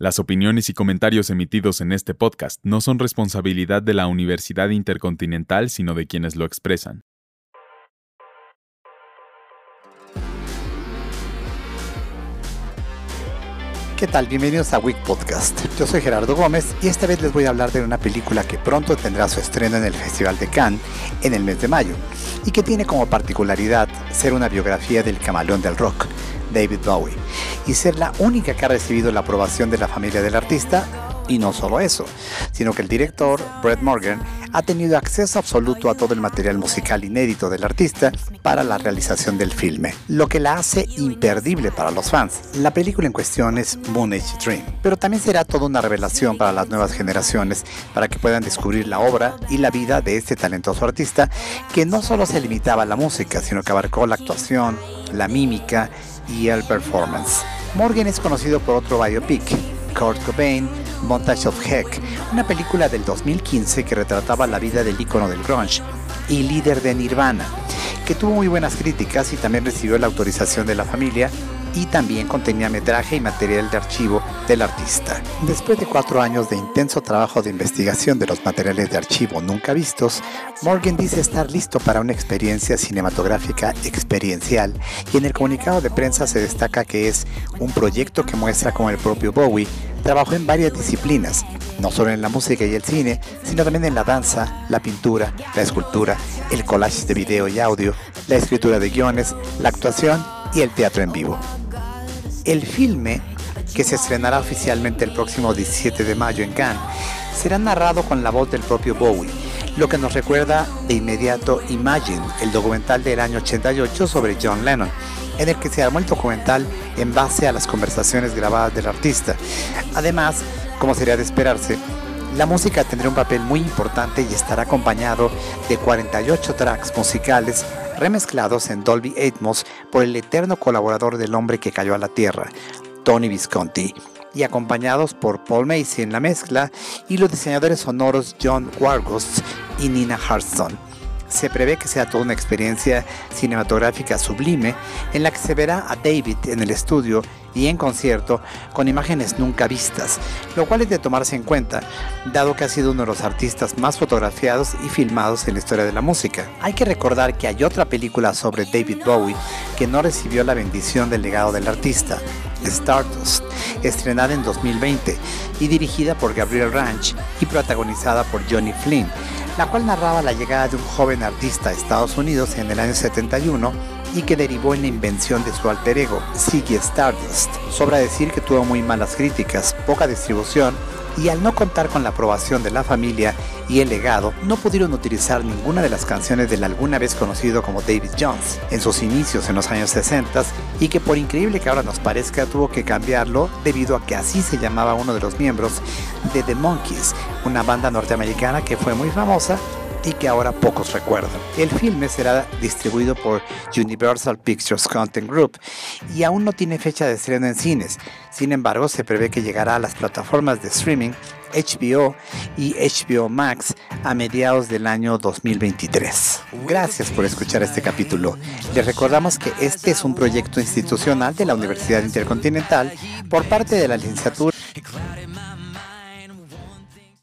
Las opiniones y comentarios emitidos en este podcast no son responsabilidad de la Universidad Intercontinental, sino de quienes lo expresan. ¿Qué tal? Bienvenidos a Week Podcast. Yo soy Gerardo Gómez y esta vez les voy a hablar de una película que pronto tendrá su estreno en el Festival de Cannes en el mes de mayo y que tiene como particularidad ser una biografía del camaleón del rock, David Bowie, y ser la única que ha recibido la aprobación de la familia del artista y no solo eso, sino que el director, Brett Morgan, ha tenido acceso absoluto a todo el material musical inédito del artista para la realización del filme, lo que la hace imperdible para los fans. La película en cuestión es Moon Age Dream, pero también será toda una revelación para las nuevas generaciones para que puedan descubrir la obra y la vida de este talentoso artista que no solo se limitaba a la música, sino que abarcó la actuación, la mímica y el performance. Morgan es conocido por otro biopic, Kurt Cobain, Montage of Heck, una película del 2015 que retrataba la vida del ícono del grunge y líder de Nirvana, que tuvo muy buenas críticas y también recibió la autorización de la familia y también contenía metraje y material de archivo del artista. Después de cuatro años de intenso trabajo de investigación de los materiales de archivo nunca vistos, Morgan dice estar listo para una experiencia cinematográfica experiencial y en el comunicado de prensa se destaca que es un proyecto que muestra cómo el propio Bowie trabajó en varias disciplinas, no solo en la música y el cine, sino también en la danza, la pintura, la escultura, el collage de video y audio, la escritura de guiones, la actuación y el teatro en vivo. El filme, que se estrenará oficialmente el próximo 17 de mayo en Cannes, será narrado con la voz del propio Bowie, lo que nos recuerda de inmediato Imagine, el documental del año 88 sobre John Lennon, en el que se armó el documental en base a las conversaciones grabadas del artista. Además, como sería de esperarse, la música tendrá un papel muy importante y estará acompañado de 48 tracks musicales remezclados en Dolby Atmos por el eterno colaborador del hombre que cayó a la tierra, Tony Visconti, y acompañados por Paul Macy en la mezcla y los diseñadores sonoros John Wargos y Nina Harston se prevé que sea toda una experiencia cinematográfica sublime en la que se verá a David en el estudio y en concierto con imágenes nunca vistas, lo cual es de tomarse en cuenta, dado que ha sido uno de los artistas más fotografiados y filmados en la historia de la música. Hay que recordar que hay otra película sobre David Bowie que no recibió la bendición del legado del artista, Stardust, estrenada en 2020 y dirigida por Gabriel Ranch y protagonizada por Johnny Flynn, la cual narraba la llegada de un joven artista a Estados Unidos en el año 71 y que derivó en la invención de su alter ego, Ziggy Stardust. Sobra decir que tuvo muy malas críticas, poca distribución y al no contar con la aprobación de la familia y el legado, no pudieron utilizar ninguna de las canciones del alguna vez conocido como David Jones en sus inicios en los años 60 y que por increíble que ahora nos parezca tuvo que cambiarlo debido a que así se llamaba uno de los miembros de The Monkees, una banda norteamericana que fue muy famosa y que ahora pocos recuerdan. El filme será distribuido por Universal Pictures Content Group y aún no tiene fecha de estreno en cines. Sin embargo, se prevé que llegará a las plataformas de streaming HBO y HBO Max a mediados del año 2023. Gracias por escuchar este capítulo. Les recordamos que este es un proyecto institucional de la Universidad Intercontinental por parte de la licenciatura